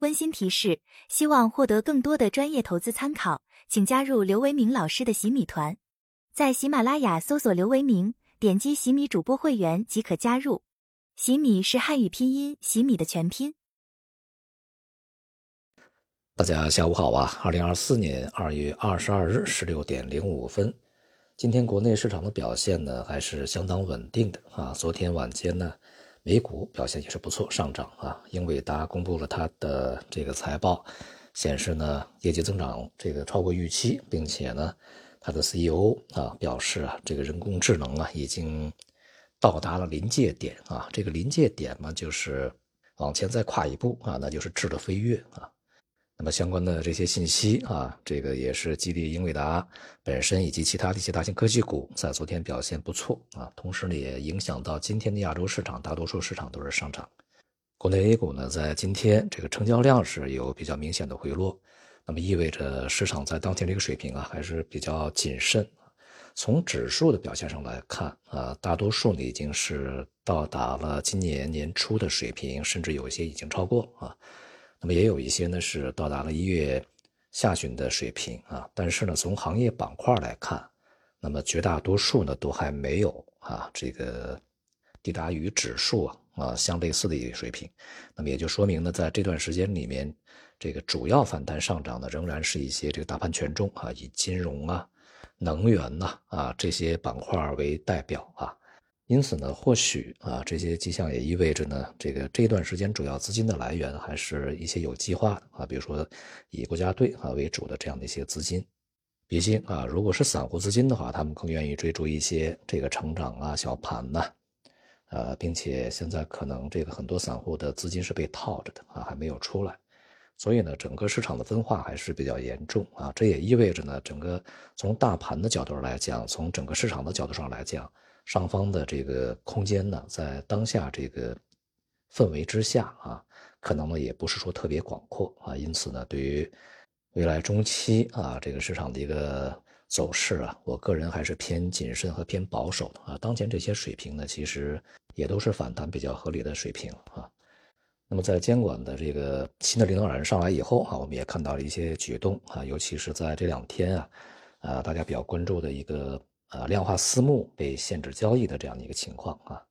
温馨提示：希望获得更多的专业投资参考，请加入刘维明老师的洗米团，在喜马拉雅搜索刘维明，点击洗米主播会员即可加入。洗米是汉语拼音洗米的全拼。大家下午好啊！二零二四年二月二十二日十六点零五分，今天国内市场的表现呢还是相当稳定的啊。昨天晚间呢。美股表现也是不错，上涨啊。英伟达公布了它的这个财报，显示呢业绩增长这个超过预期，并且呢它的 CEO 啊表示啊这个人工智能啊已经到达了临界点啊。这个临界点嘛就是往前再跨一步啊，那就是质的飞跃啊。那么相关的这些信息啊，这个也是激励英伟达本身以及其他的一些大型科技股在昨天表现不错啊，同时呢也影响到今天的亚洲市场，大多数市场都是上涨。国内 A 股呢在今天这个成交量是有比较明显的回落，那么意味着市场在当前这个水平啊还是比较谨慎。从指数的表现上来看啊，大多数呢已经是到达了今年年初的水平，甚至有一些已经超过啊。那么也有一些呢是到达了一月下旬的水平啊，但是呢从行业板块来看，那么绝大多数呢都还没有啊这个抵达与指数啊啊相类似的一个水平，那么也就说明呢在这段时间里面，这个主要反弹上涨的仍然是一些这个大盘权重啊以金融啊、能源呐啊这些板块为代表啊。因此呢，或许啊，这些迹象也意味着呢，这个这段时间主要资金的来源还是一些有计划的啊，比如说以国家队啊为主的这样的一些资金。毕竟啊，如果是散户资金的话，他们更愿意追逐一些这个成长啊、小盘呐，呃，并且现在可能这个很多散户的资金是被套着的啊，还没有出来，所以呢，整个市场的分化还是比较严重啊。这也意味着呢，整个从大盘的角度上来讲，从整个市场的角度上来讲。上方的这个空间呢，在当下这个氛围之下啊，可能呢也不是说特别广阔啊，因此呢，对于未来中期啊这个市场的一个走势啊，我个人还是偏谨慎和偏保守的啊。当前这些水平呢，其实也都是反弹比较合理的水平啊。那么在监管的这个新的领导人上来以后啊，我们也看到了一些举动啊，尤其是在这两天啊，啊大家比较关注的一个。啊，量化私募被限制交易的这样的一个情况啊，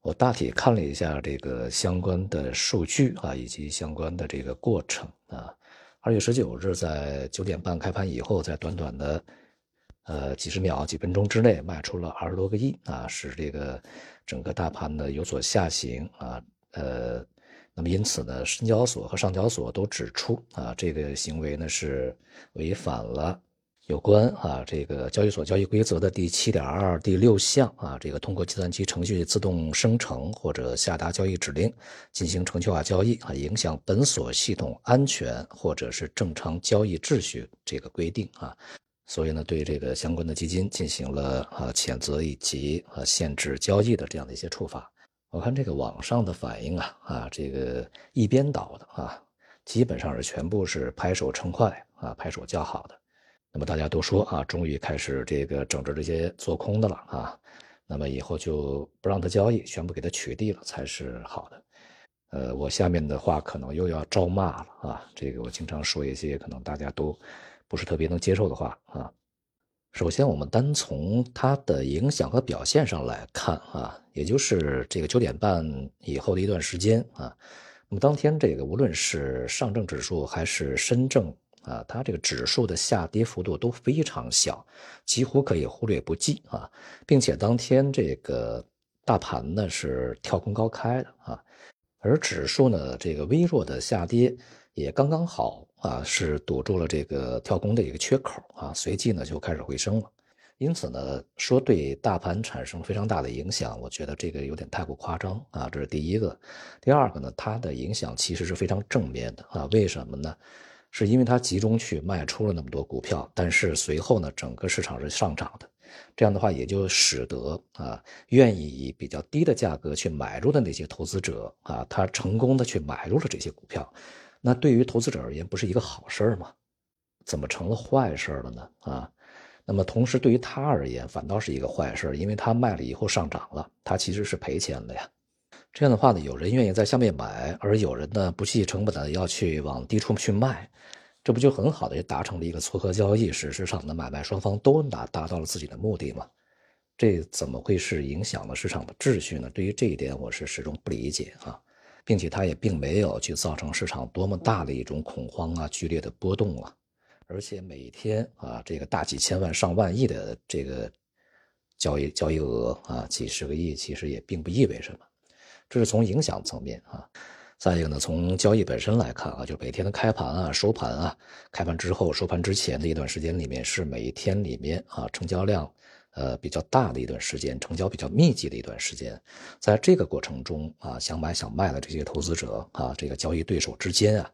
我大体看了一下这个相关的数据啊，以及相关的这个过程啊。二月十九日在九点半开盘以后，在短短的呃几十秒、几分钟之内卖出了二十多个亿啊，使这个整个大盘呢有所下行啊。呃，那么因此呢，深交所和上交所都指出啊，这个行为呢是违反了。有关啊，这个交易所交易规则的第七点二第六项啊，这个通过计算机程序自动生成或者下达交易指令进行程序化交易啊，影响本所系统安全或者是正常交易秩序这个规定啊，所以呢，对这个相关的基金进行了啊谴责以及啊限制交易的这样的一些处罚。我看这个网上的反应啊啊，这个一边倒的啊，基本上是全部是拍手称快啊，拍手叫好的。那么大家都说啊，终于开始这个整治这些做空的了啊，那么以后就不让他交易，全部给他取缔了才是好的。呃，我下面的话可能又要招骂了啊，这个我经常说一些可能大家都不是特别能接受的话啊。首先，我们单从它的影响和表现上来看啊，也就是这个九点半以后的一段时间啊，那么当天这个无论是上证指数还是深证。啊，它这个指数的下跌幅度都非常小，几乎可以忽略不计啊，并且当天这个大盘呢是跳空高开的啊，而指数呢这个微弱的下跌也刚刚好啊，是堵住了这个跳空的一个缺口啊，随即呢就开始回升了。因此呢，说对大盘产生非常大的影响，我觉得这个有点太过夸张啊，这是第一个。第二个呢，它的影响其实是非常正面的啊，为什么呢？是因为它集中去卖出了那么多股票，但是随后呢，整个市场是上涨的，这样的话也就使得啊，愿意以比较低的价格去买入的那些投资者啊，他成功的去买入了这些股票，那对于投资者而言不是一个好事儿吗？怎么成了坏事了呢？啊，那么同时对于他而言反倒是一个坏事，因为他卖了以后上涨了，他其实是赔钱的呀。这样的话呢，有人愿意在下面买，而有人呢不计成本的要去往低处去卖，这不就很好的也达成了一个撮合交易，使市场的买卖双方都达达到了自己的目的吗？这怎么会是影响了市场的秩序呢？对于这一点，我是始终不理解啊，并且它也并没有去造成市场多么大的一种恐慌啊、剧烈的波动啊，而且每天啊，这个大几千万、上万亿的这个交易交易额啊，几十个亿，其实也并不意味什么。这是从影响层面啊，再一个呢，从交易本身来看啊，就每天的开盘啊、收盘啊、开盘之后、收盘之前的一段时间里面，是每一天里面啊成交量呃比较大的一段时间，成交比较密集的一段时间。在这个过程中啊，想买想卖的这些投资者啊，这个交易对手之间啊，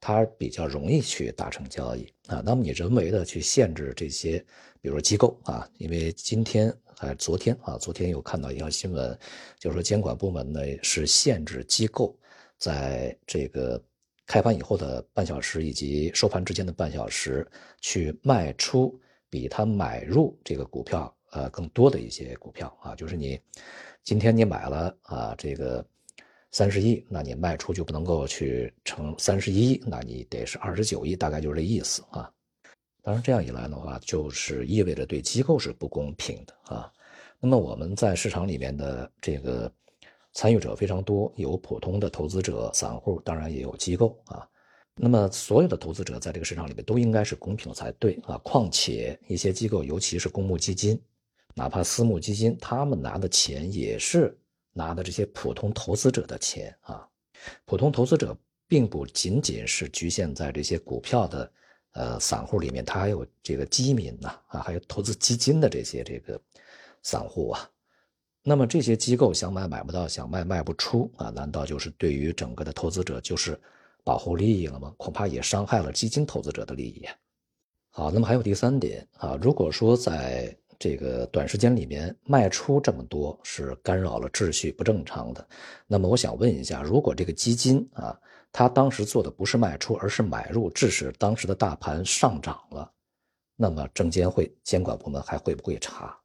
他比较容易去达成交易啊。那么你人为的去限制这些，比如说机构啊，因为今天。哎，昨天啊，昨天又看到一条新闻，就是说监管部门呢是限制机构在这个开盘以后的半小时以及收盘之间的半小时去卖出比他买入这个股票呃更多的一些股票啊，就是你今天你买了啊这个三十亿，那你卖出就不能够去成三十一亿，那你得是二十九亿，大概就是这意思啊。当然，这样一来的话，就是意味着对机构是不公平的啊。那么我们在市场里面的这个参与者非常多，有普通的投资者、散户，当然也有机构啊。那么所有的投资者在这个市场里面都应该是公平才对啊。况且一些机构，尤其是公募基金，哪怕私募基金，他们拿的钱也是拿的这些普通投资者的钱啊。普通投资者并不仅仅是局限在这些股票的。呃，散户里面他还有这个基民呐，啊，还有投资基金的这些这个散户啊，那么这些机构想买买不到，想卖卖不出啊，难道就是对于整个的投资者就是保护利益了吗？恐怕也伤害了基金投资者的利益。好，那么还有第三点啊，如果说在这个短时间里面卖出这么多是干扰了秩序不正常的，那么我想问一下，如果这个基金啊。他当时做的不是卖出，而是买入，致使当时的大盘上涨了。那么证监会监管部门还会不会查？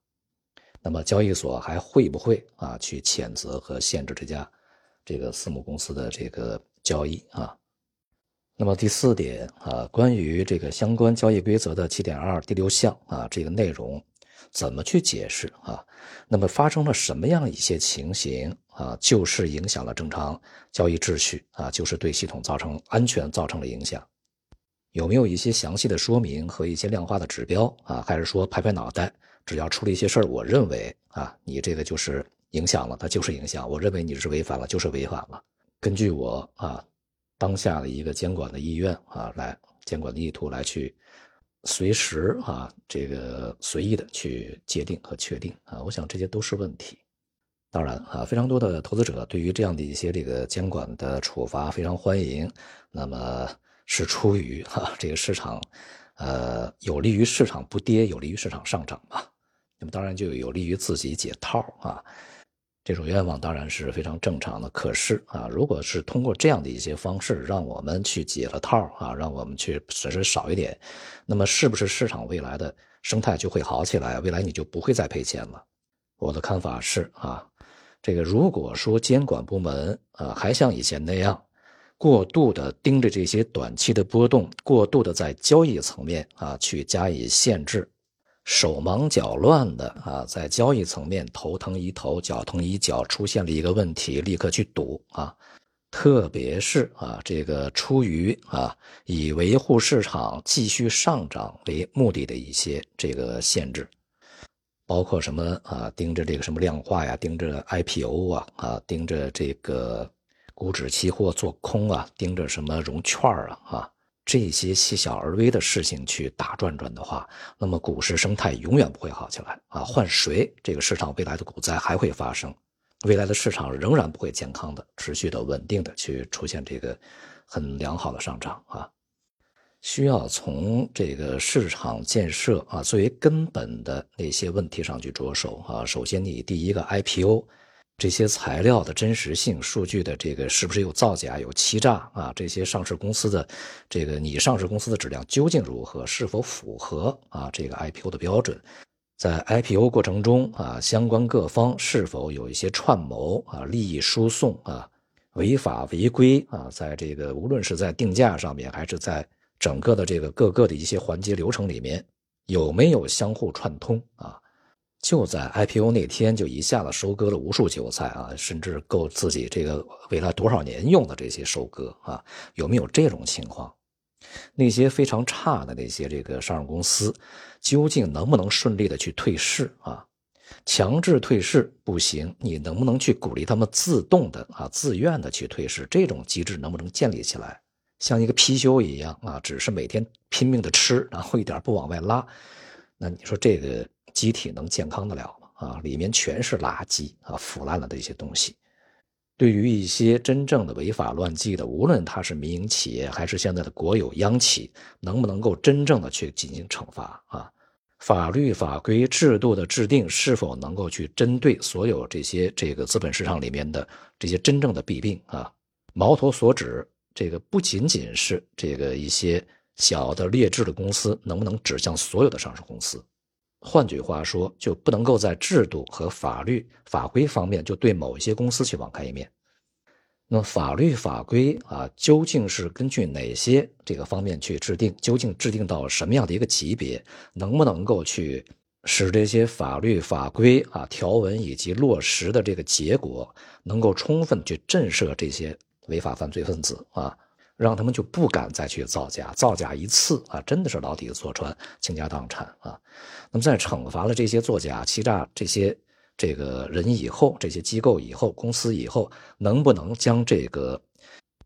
那么交易所还会不会啊去谴责和限制这家这个私募公司的这个交易啊？那么第四点啊，关于这个相关交易规则的七点二第六项啊，这个内容。怎么去解释啊？那么发生了什么样一些情形啊？就是影响了正常交易秩序啊？就是对系统造成安全造成了影响？有没有一些详细的说明和一些量化的指标啊？还是说拍拍脑袋，只要出了一些事儿，我认为啊，你这个就是影响了，它就是影响。我认为你是违反了，就是违反了。根据我啊当下的一个监管的意愿啊，来监管的意图来去。随时啊，这个随意的去界定和确定啊，我想这些都是问题。当然啊，非常多的投资者对于这样的一些这个监管的处罚非常欢迎。那么是出于哈这个市场，呃，有利于市场不跌，有利于市场上涨嘛。那么当然就有利于自己解套啊。这种愿望当然是非常正常的，可是啊，如果是通过这样的一些方式让我们去解了套啊，让我们去损失少一点，那么是不是市场未来的生态就会好起来？未来你就不会再赔钱了？我的看法是啊，这个如果说监管部门啊还像以前那样，过度的盯着这些短期的波动，过度的在交易层面啊去加以限制。手忙脚乱的啊，在交易层面头疼一头，脚疼一脚，出现了一个问题，立刻去赌啊，特别是啊，这个出于啊以维护市场继续上涨为目的的一些这个限制，包括什么啊，盯着这个什么量化呀，盯着 IPO 啊，啊，盯着这个股指期货做空啊，盯着什么融券啊，啊。这些细小而微的事情去打转转的话，那么股市生态永远不会好起来啊！换谁，这个市场未来的股灾还会发生，未来的市场仍然不会健康的、持续的、稳定的去出现这个很良好的上涨啊！需要从这个市场建设啊作为根本的那些问题上去着手啊。首先，你第一个 IPO。这些材料的真实性、数据的这个是不是有造假、有欺诈啊？这些上市公司的这个你上市公司的质量究竟如何？是否符合啊这个 IPO 的标准？在 IPO 过程中啊，相关各方是否有一些串谋啊、利益输送啊、违法违规啊，在这个无论是在定价上面，还是在整个的这个各个的一些环节流程里面，有没有相互串通啊？就在 IPO 那天，就一下子收割了无数韭菜啊，甚至够自己这个未来多少年用的这些收割啊，有没有这种情况？那些非常差的那些这个上市公司，究竟能不能顺利的去退市啊？强制退市不行，你能不能去鼓励他们自动的啊、自愿的去退市？这种机制能不能建立起来？像一个貔貅一样啊，只是每天拼命的吃，然后一点不往外拉，那你说这个机体能健康得了吗？啊，里面全是垃圾啊，腐烂了的一些东西。对于一些真正的违法乱纪的，无论它是民营企业还是现在的国有央企，能不能够真正的去进行惩罚啊？法律法规制度的制定是否能够去针对所有这些这个资本市场里面的这些真正的弊病啊？矛头所指，这个不仅仅是这个一些小的劣质的公司，能不能指向所有的上市公司？换句话说，就不能够在制度和法律法规方面就对某一些公司去网开一面。那么法律法规啊，究竟是根据哪些这个方面去制定？究竟制定到什么样的一个级别？能不能够去使这些法律法规啊条文以及落实的这个结果，能够充分去震慑这些违法犯罪分子啊？让他们就不敢再去造假，造假一次啊，真的是牢底坐穿、倾家荡产啊。那么在惩罚了这些作假、欺诈这些这个人以后，这些机构以后、公司以后，能不能将这个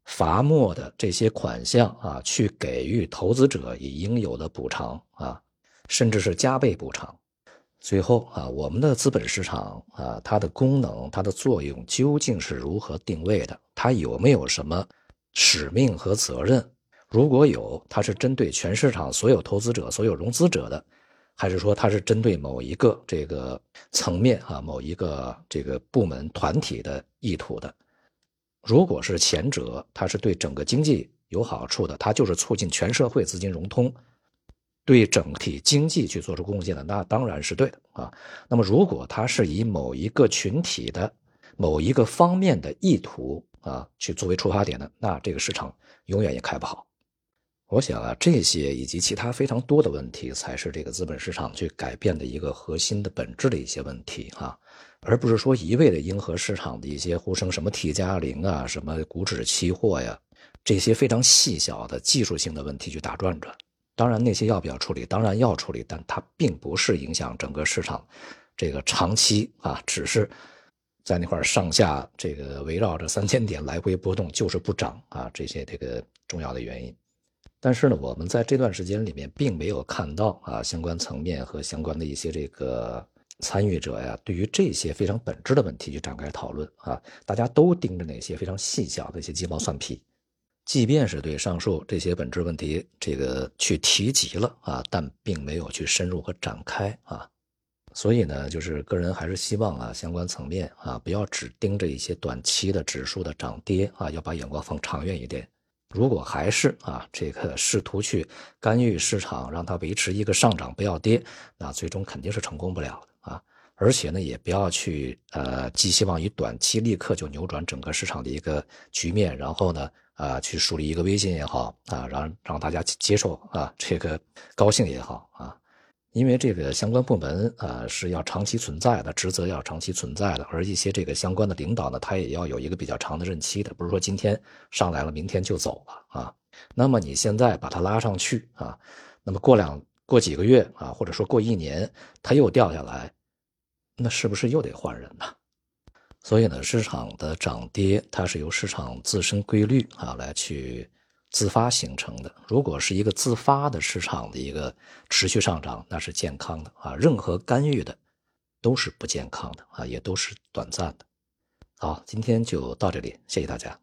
罚没的这些款项啊，去给予投资者以应有的补偿啊，甚至是加倍补偿？最后啊，我们的资本市场啊，它的功能、它的作用究竟是如何定位的？它有没有什么？使命和责任，如果有，它是针对全市场所有投资者、所有融资者的，还是说它是针对某一个这个层面啊、某一个这个部门团体的意图的？如果是前者，它是对整个经济有好处的，它就是促进全社会资金融通，对整体经济去做出贡献的，那当然是对的啊。那么，如果它是以某一个群体的某一个方面的意图，啊，去作为出发点的，那这个市场永远也开不好。我想啊，这些以及其他非常多的问题，才是这个资本市场去改变的一个核心的本质的一些问题啊，而不是说一味的迎合市场的一些呼声，什么 T 加零啊，什么股指期货呀，这些非常细小的技术性的问题去打转转。当然，那些要不要处理？当然要处理，但它并不是影响整个市场这个长期啊，只是。在那块上下这个围绕着三千点来回波动，就是不涨啊，这些这个重要的原因。但是呢，我们在这段时间里面并没有看到啊相关层面和相关的一些这个参与者呀，对于这些非常本质的问题去展开讨论啊，大家都盯着那些非常细小的一些鸡毛蒜皮，即便是对上述这些本质问题这个去提及了啊，但并没有去深入和展开啊。所以呢，就是个人还是希望啊，相关层面啊，不要只盯着一些短期的指数的涨跌啊，要把眼光放长远一点。如果还是啊，这个试图去干预市场，让它维持一个上涨不要跌，那最终肯定是成功不了的啊。而且呢，也不要去呃寄希望于短期立刻就扭转整个市场的一个局面，然后呢啊去树立一个威信也好啊，让让大家接受啊这个高兴也好啊。因为这个相关部门啊是要长期存在的，职责要长期存在的，而一些这个相关的领导呢，他也要有一个比较长的任期的，不是说今天上来了，明天就走了啊。那么你现在把他拉上去啊，那么过两过几个月啊，或者说过一年，他又掉下来，那是不是又得换人呢？所以呢，市场的涨跌它是由市场自身规律啊来去。自发形成的，如果是一个自发的市场的一个持续上涨，那是健康的啊。任何干预的都是不健康的啊，也都是短暂的。好，今天就到这里，谢谢大家。